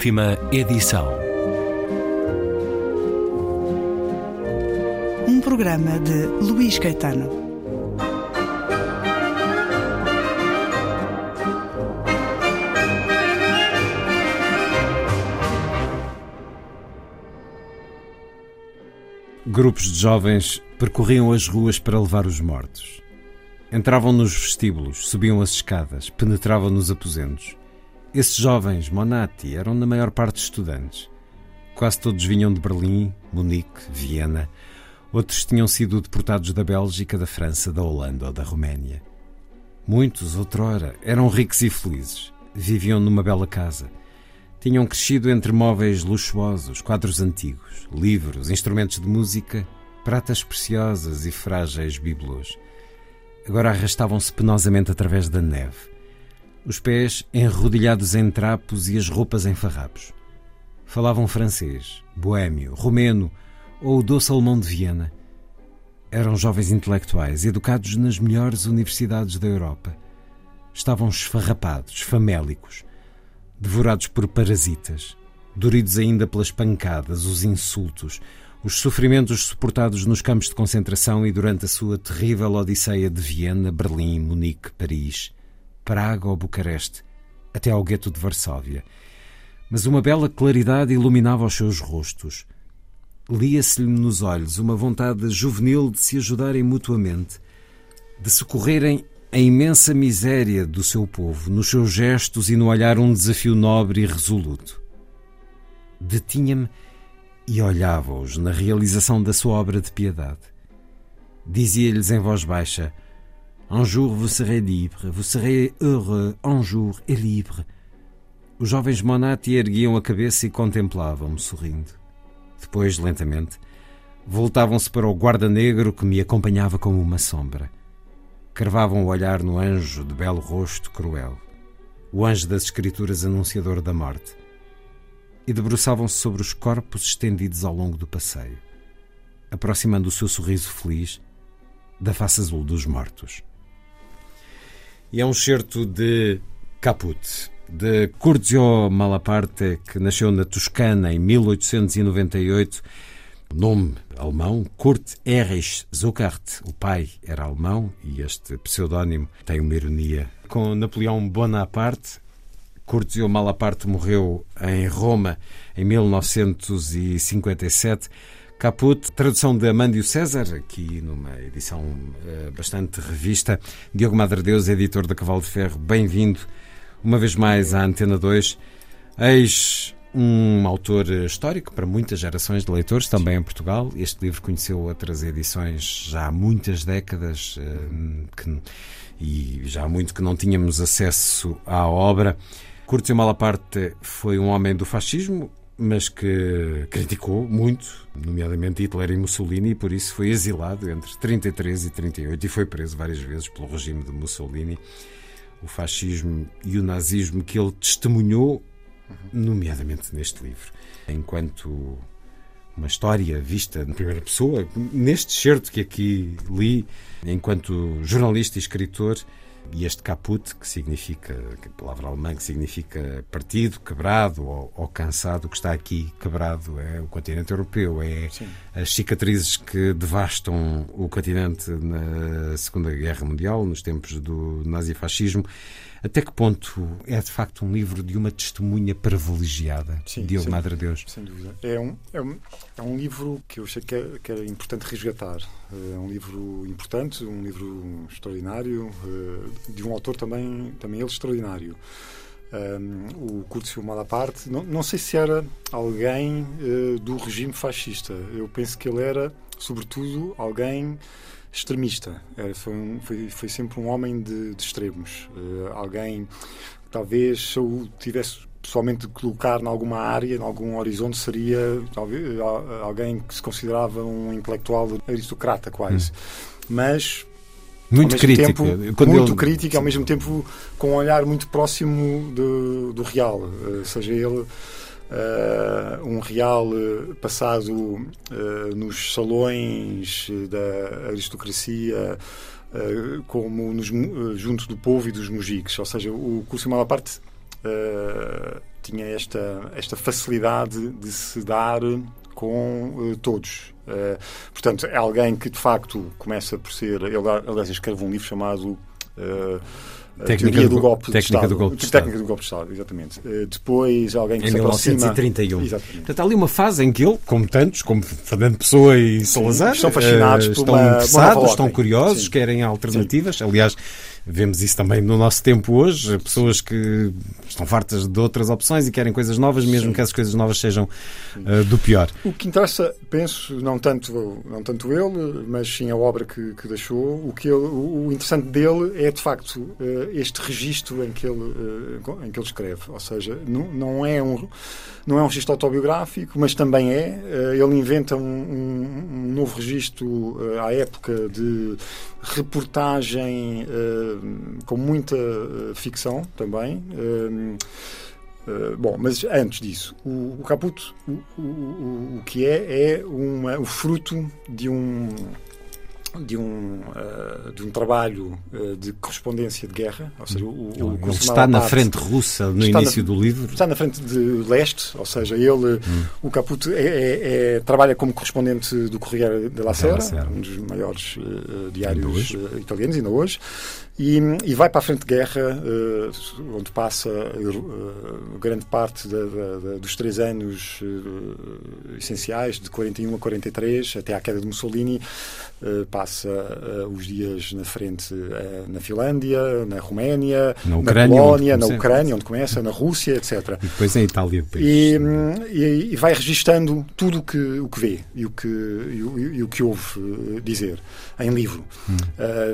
Última edição. Um programa de Luís Caetano. Grupos de jovens percorriam as ruas para levar os mortos. Entravam nos vestíbulos, subiam as escadas, penetravam nos aposentos. Esses jovens, Monati, eram na maior parte estudantes. Quase todos vinham de Berlim, Munique, Viena. Outros tinham sido deportados da Bélgica, da França, da Holanda ou da Roménia. Muitos, outrora, eram ricos e felizes. Viviam numa bela casa. Tinham crescido entre móveis luxuosos, quadros antigos, livros, instrumentos de música, pratas preciosas e frágeis bibelôs. Agora arrastavam-se penosamente através da neve os pés enrodilhados em trapos e as roupas em farrapos. Falavam francês, boêmio, romeno ou o doce alemão de Viena. Eram jovens intelectuais, educados nas melhores universidades da Europa. Estavam esfarrapados, famélicos, devorados por parasitas, doridos ainda pelas pancadas, os insultos, os sofrimentos suportados nos campos de concentração e durante a sua terrível odisseia de Viena, Berlim, Munique, Paris. Praga ou Bucareste, até ao gueto de Varsóvia. Mas uma bela claridade iluminava os seus rostos. Lia-se-lhe nos olhos uma vontade juvenil de se ajudarem mutuamente, de socorrerem a imensa miséria do seu povo, nos seus gestos e no olhar um desafio nobre e resoluto. Detinha-me e olhava-os na realização da sua obra de piedade. Dizia-lhes em voz baixa: Un jour vous serez libre, vous serez heureux, un jour et libre. Os jovens Monati erguiam a cabeça e contemplavam-me sorrindo. Depois, lentamente, voltavam-se para o guarda negro que me acompanhava como uma sombra. Carvavam o olhar no anjo de belo rosto cruel, o anjo das escrituras anunciador da morte, e debruçavam-se sobre os corpos estendidos ao longo do passeio, aproximando o seu sorriso feliz da face azul dos mortos e é um certo de Caput, de Curzio Malaparte, que nasceu na Toscana em 1898. Nome alemão, Kurt Erich Zuckert. O pai era alemão e este pseudónimo tem uma ironia. Com Napoleão Bonaparte, Curzio Malaparte morreu em Roma em 1957. Caput, tradução de Amândio César, aqui numa edição uh, bastante revista. Diogo Madre Deus, editor da Cavalo de Ferro, bem-vindo uma vez mais à Antena 2. Eis um autor histórico para muitas gerações de leitores, também em Portugal. Este livro conheceu outras edições já há muitas décadas uh, que, e já há muito que não tínhamos acesso à obra. Curtio Malaparte foi um homem do fascismo, mas que criticou muito, nomeadamente Hitler e Mussolini, e por isso foi exilado entre 33 e 38 e foi preso várias vezes pelo regime de Mussolini. O fascismo e o nazismo que ele testemunhou, nomeadamente neste livro, enquanto uma história vista em primeira pessoa, neste certo que aqui li, enquanto jornalista e escritor, e este caput, que significa, que a palavra alemã que significa partido, quebrado ou, ou, cansado, o que está aqui quebrado é o continente europeu, é Sim. as cicatrizes que devastam o continente na Segunda Guerra Mundial, nos tempos do nazifascismo. Até que ponto é de facto um livro de uma testemunha privilegiada, Sim, Diogo sem, Madre Deus? Sem dúvida. É um, é, um, é um livro que eu achei que, é, que era importante resgatar. É um livro importante, um livro extraordinário, eh, de um autor também, também ele extraordinário. Um, o Curcio Malaparte, não, não sei se era alguém uh, do regime fascista. Eu penso que ele era, sobretudo, alguém extremista. Era, foi, um, foi, foi, sempre um homem de, de extremos. Uh, alguém, talvez, se eu tivesse pessoalmente de colocar em alguma área, em algum horizonte, seria talvez, alguém que se considerava um intelectual aristocrata, quase. Hum. Mas muito crítico. Tempo, muito ele... crítico, ao mesmo tempo com um olhar muito próximo do, do real. Uh, seja ele uh, um real uh, passado uh, nos salões da aristocracia, como nos, junto do povo e dos mujiques. Ou seja, o curso Malaparte tinha esta, esta facilidade de se dar com todos. Portanto, é alguém que de facto começa por ser. Ele, aliás, escreve um livro chamado. Técnica do, do, golpe de técnica Estado. Do golpe de Estado. Técnica do golpe de Estado, exatamente. Uh, depois alguém que em se 1931. Aproxima... Exatamente. Portanto, há ali uma fase em que ele, como tantos, como Fernando Pessoa e Salazar, estão fascinados uh, estão uma, interessados, uma estão curiosos, Sim. querem alternativas. Sim. Aliás, Vemos isso também no nosso tempo hoje, pessoas que estão fartas de outras opções e querem coisas novas, mesmo sim. que essas coisas novas sejam uh, do pior. O que interessa, penso, não tanto, não tanto ele, mas sim a obra que, que deixou, o, que ele, o interessante dele é, de facto, uh, este registro em que, ele, uh, em que ele escreve. Ou seja, não, não, é um, não é um registro autobiográfico, mas também é. ele inventa um, um, um novo registro à época de reportagem com muita ficção também. Uh, bom, mas antes disso, o, o Caputo, o, o, o, que é, é uma, o fruto de um de um, uh, de um trabalho uh, de correspondência de guerra, ou seja, o, ele, ele está na parte, frente russa no início na, do livro. Está na frente de leste, ou seja, ele, hum. o Caputo, é, é, é, trabalha como correspondente do Corriere della Sera, um dos maiores uh, diários italianos, ainda hoje, e, e, vai para a frente de guerra, onde passa grande parte da, da, dos três anos essenciais, de 41 a 43, até à queda de Mussolini, passa uh, os dias na frente uh, na Finlândia, na Roménia, na, Ucrânia, na Polónia, na Ucrânia, onde começa, na Rússia, etc. E depois em Itália. E, e, e, vai registando tudo o que, o que vê e o que, e, o, o que ouve uh, dizer em livro. Hum.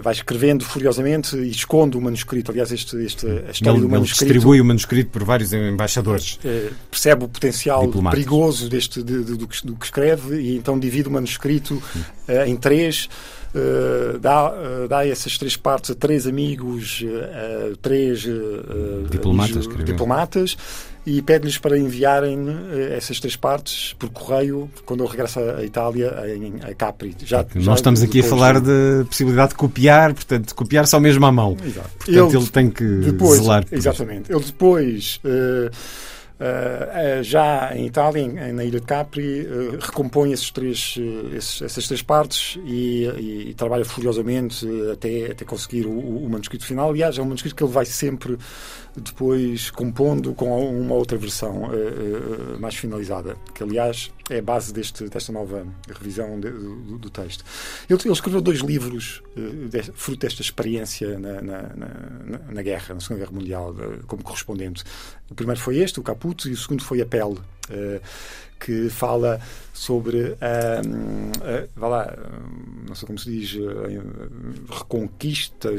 vai escrevendo furiosamente e esconde o manuscrito. Aliás, este, este, a história ele, do manuscrito... Distribui o manuscrito por vários embaixadores. percebe o potencial perigoso deste, de, de, do, que, do, que, escreve e então divide o manuscrito em três Uh, dá, uh, dá essas três partes a três amigos, uh, três diplomatas, diplomatas e pede-lhes para enviarem essas três partes por correio quando eu regresso à Itália, em, a Capri. Já, Nós já estamos aqui a falar de possibilidade de copiar, portanto, de copiar só mesmo à mão. Exato. Portanto, ele, ele tem que depois, zelar. Exatamente. Ele depois. Uh, já em Itália, na ilha de Capri, uh, recompõe esses três, uh, esses, essas três partes e, e, e trabalha furiosamente até, até conseguir o, o, manuscrito final. Aliás, é um manuscrito que ele vai sempre depois compondo com uma outra versão mais finalizada, que aliás é a base deste, desta nova revisão de, do, do, texto. Ele, ele, escreveu dois livros de, fruto desta experiência na, na, na, na, guerra, na Segunda Guerra Mundial, como correspondente. O primeiro foi este, o Caput, e o segundo foi A Pele, que fala sobre, uh, uh, vá lá, não sei como se diz, reconquista,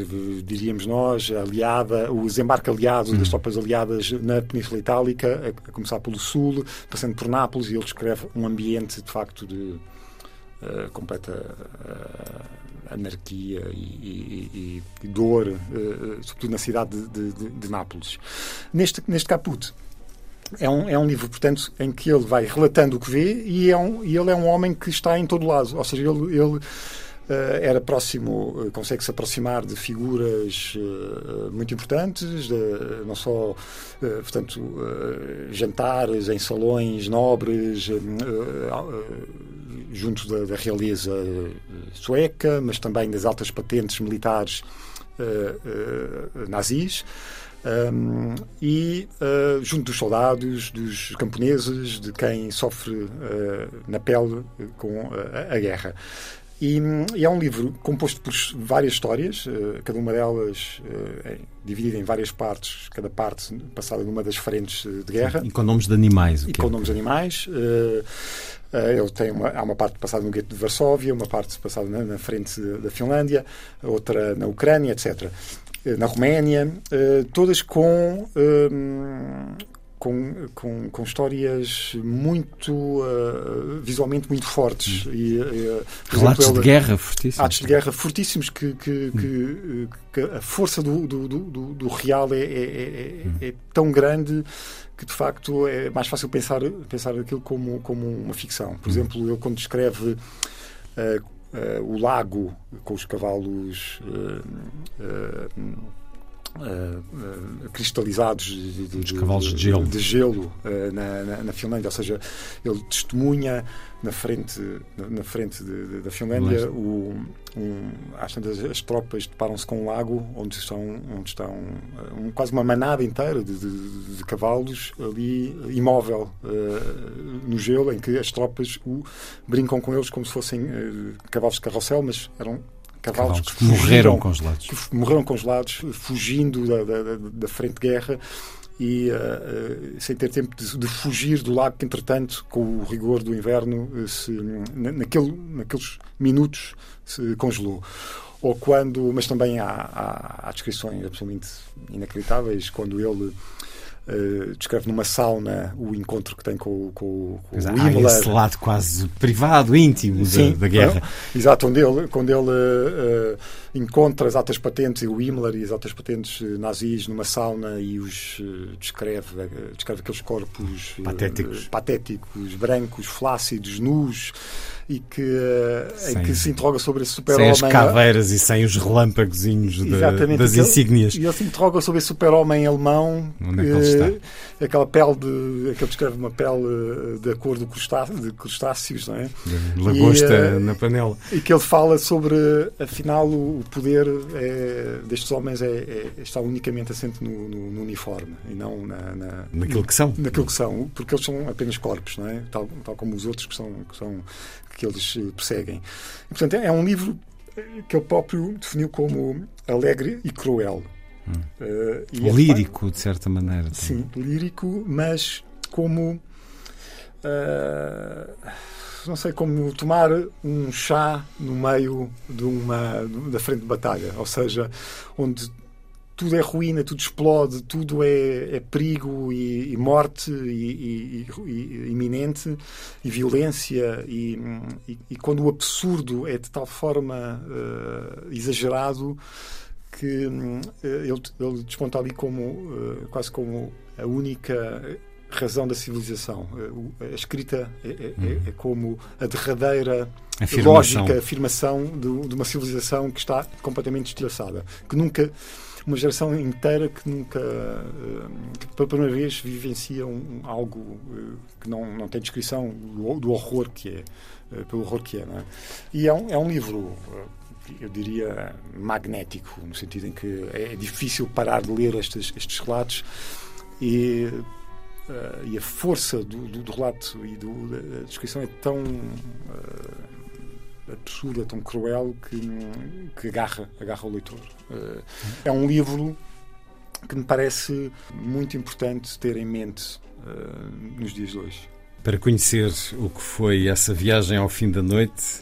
diríamos nós, aliada, o desembarque aliado das tropas aliadas na Península Itálica, a, a, começar pelo sul, passando por Nápoles, e ele descreve um ambiente, de facto, de completa anarquia e, e, e dor, uh, sobretudo na cidade de, de, de, Nápoles. Neste, neste caput, é um, é um livro, portanto, em que ele vai relatando o que vê e, é um, e ele é um homem que está em todo lado. Ou seja, ele, ele Uh, era próximo, uh, consegue se aproximar de figuras uh, muito importantes, de, não só, portanto, jantares em salões nobres, junto da, da, realeza sueca, mas também das altas patentes militares nazis. Um, e uh, junto dos soldados, dos camponeses, de quem sofre uh, na pele com a guerra. E, e, é um livro composto por várias histórias, uh, cada uma delas é dividida em várias partes, cada parte passada numa das frentes de guerra. E com nomes de animais. e com é? nomes de animais. Ele tem uma, há uma parte passada no gueto de Varsóvia, uma parte passada na, na frente da Finlândia, outra na Ucrânia, etc. Na Roménia, todas com com, com, com histórias muito uh, visualmente muito fortes hum. e uh, relatos exemplo, de guerra fortíssimos atos de guerra fortíssimos que, que, hum. que, que a força do, do, do, do real é, é, é, hum. é, tão grande que de facto é mais fácil pensar pensar aquilo como como uma ficção por hum. exemplo ele quando descreve uh, o lago com os cavalos Uh, uh, cristalizados de, de, de, cavalos de gelo, de gelo uh, na, na, na, Finlândia, ou seja, ele testemunha na frente, na, na frente da Finlândia o, um, às tantas as tropas deparam-se com um lago onde estão, onde estão um, quase uma manada inteira de, de, de cavalos ali imóvel no gelo, em que as tropas o, brincam com eles como se fossem cavalos de carrossel, mas eram cavalos, cavalos que, morreram congelados. Que morreram congelados, fugindo da, da, da frente de guerra e uh, sem ter tempo de, de, fugir do lago que, entretanto, com o rigor do inverno, uh, se, naquele, naqueles minutos se congelou. Ou quando, mas também há, há, há descrições absolutamente inacreditáveis, quando ele Uh, descreve numa sauna o encontro que tem com, com, com o Himmler. Há esse lado quase privado, íntimo Sim, da, da guerra. Exato, onde ele, quando ele uh, encontra as altas patentes, o Himmler e as altas patentes nazis numa sauna e os descreve, descreve aqueles corpos patéticos. patéticos, brancos, flácidos, nus e que, sem, em que se interroga sobre esse super-homem. Sem as caveiras e sem os relâmpagozinhos das insígnias. E ele se interroga sobre esse super-homem alemão. Onde é que ele está? Aquela pele de. que ele descreve uma pele eh, da cor do crustáceo, de crustáceos, não é? De lagosta e, eh, na panela. E que ele fala sobre, afinal, o poder é, destes homens é, é, está unicamente assente no, no, no, uniforme e não na, na, naquilo que são. Naquilo que são, porque eles são apenas corpos, não é? Tal, tal como os outros que são, que são que eles eh, perseguem. E, portanto, é um livro que ele próprio definiu como alegre e cruel. Hum. Uh, lírico, é, de certa maneira. Também. Sim, lírico, mas como. Uh, não sei, como tomar um chá no meio de uma, da frente de batalha. Ou seja, onde tudo é ruína, tudo explode, tudo é, é perigo e, e morte e, e, e, iminente e violência e, quando o absurdo é de tal forma uh, exagerado que uh, ele, ele desponta ali como uh, quase como a única razão da civilização. A escrita é, é, hum. é como a derradeira afirmação. lógica, afirmação de, de, uma civilização que está completamente destilhaçada, que nunca uma geração inteira que nunca, eh, que pela primeira vez vivencia um, algo eh, que não, não tem descrição do, do horror que é, eh, pelo horror que é. é? E é um, é um livro eu diria, magnético, no sentido em que é difícil parar de ler estes, estes relatos e, e a força do, do, do relato e do, da descrição é tão absurda, tão cruel que, que agarra, agarra o leitor. Eh, é um livro que me parece muito importante ter em mente uh, nos dias de hoje. Para conhecer o que foi essa viagem ao fim da noite,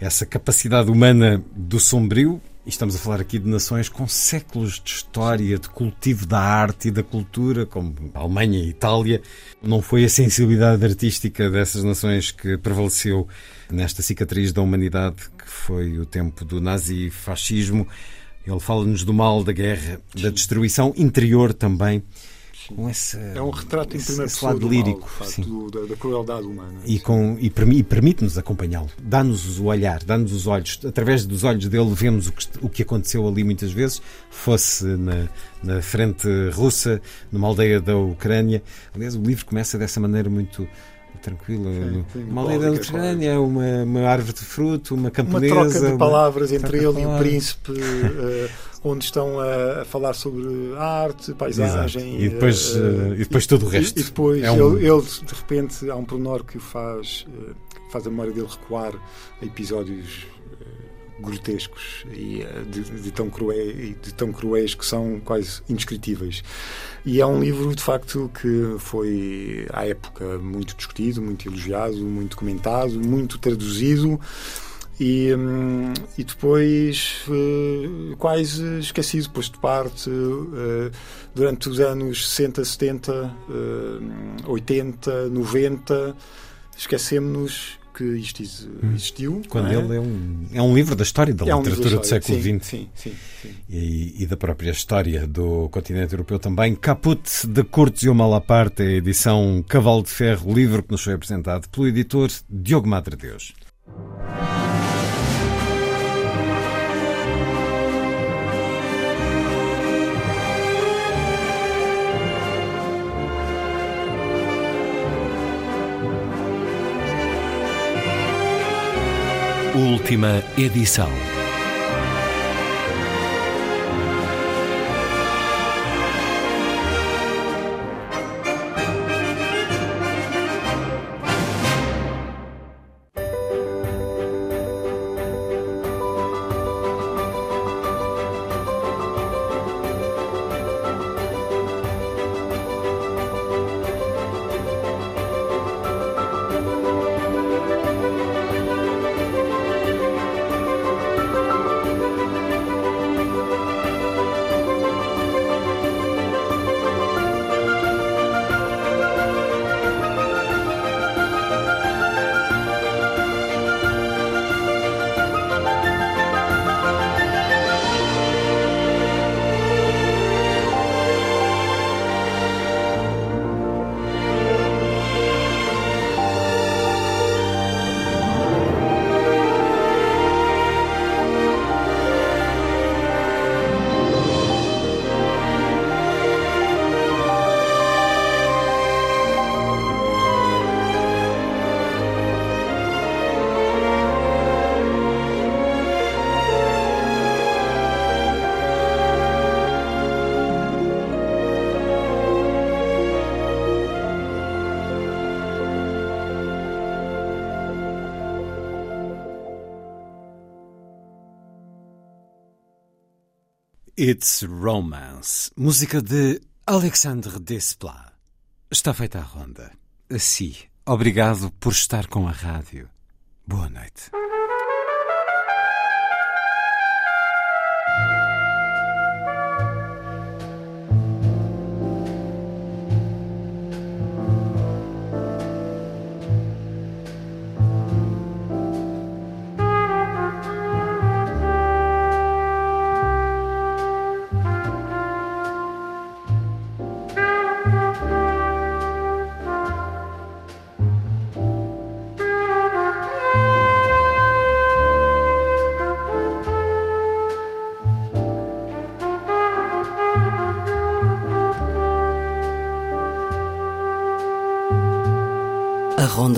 essa capacidade humana do sombrio, e estamos a falar aqui de nações com séculos de história, de cultivo da arte e da cultura, como a Alemanha e a Itália. Não foi a sensibilidade artística dessas nações que prevaleceu nesta cicatriz da humanidade que foi o tempo do nazifascismo. Ele fala-nos do mal, da guerra, da destruição interior também. Com esse, é um retrato em primeira pessoa lado lírico mal, facto, da, da, crueldade humana. E, com, e, e permite-nos acompanhá-lo. Dá-nos o olhar, dá-nos os olhos. Através dos olhos dele vemos o que, o que aconteceu ali muitas vezes, fosse na, na frente russa, numa aldeia da Ucrânia. Aliás, o livro começa dessa maneira muito tranquila. uma aldeia da Ucrânia, uma, uma árvore de fruto, uma camponesa. Uma troca de palavras uma... entre ele e o príncipe, uh, onde estão a, a, falar sobre arte, paisagem. E depois, uh, e depois tudo o resto. E, depois é um... ele, ele, de repente, há um pormenor que faz, uh, faz a memória dele recuar a episódios grotescos e eh, de, de, tão cruéis, de tão cruéis que são quase indescritíveis. E é um livro, de facto, que foi, à época, muito discutido, muito elogiado, muito comentado, muito traduzido. E, hum, e depois uh, quase esquecido, posto de parte uh, durante os anos 60, 70, uh, 80, 90, esquecemos que isto hum. existiu. Quando é? ele é um, é um livro da história da é literatura um do século XX sim, sim, sim, e, e, da própria história do continente europeu também. Caput de Curtos e o Malaparte, a edição Cavalo de Ferro, livro que nos foi apresentado pelo editor Diogo Madre Deus. Última edição. It's Romance, música de Alexandre Desplat. Está feita a ronda. Assim, obrigado por estar com a rádio. Boa noite.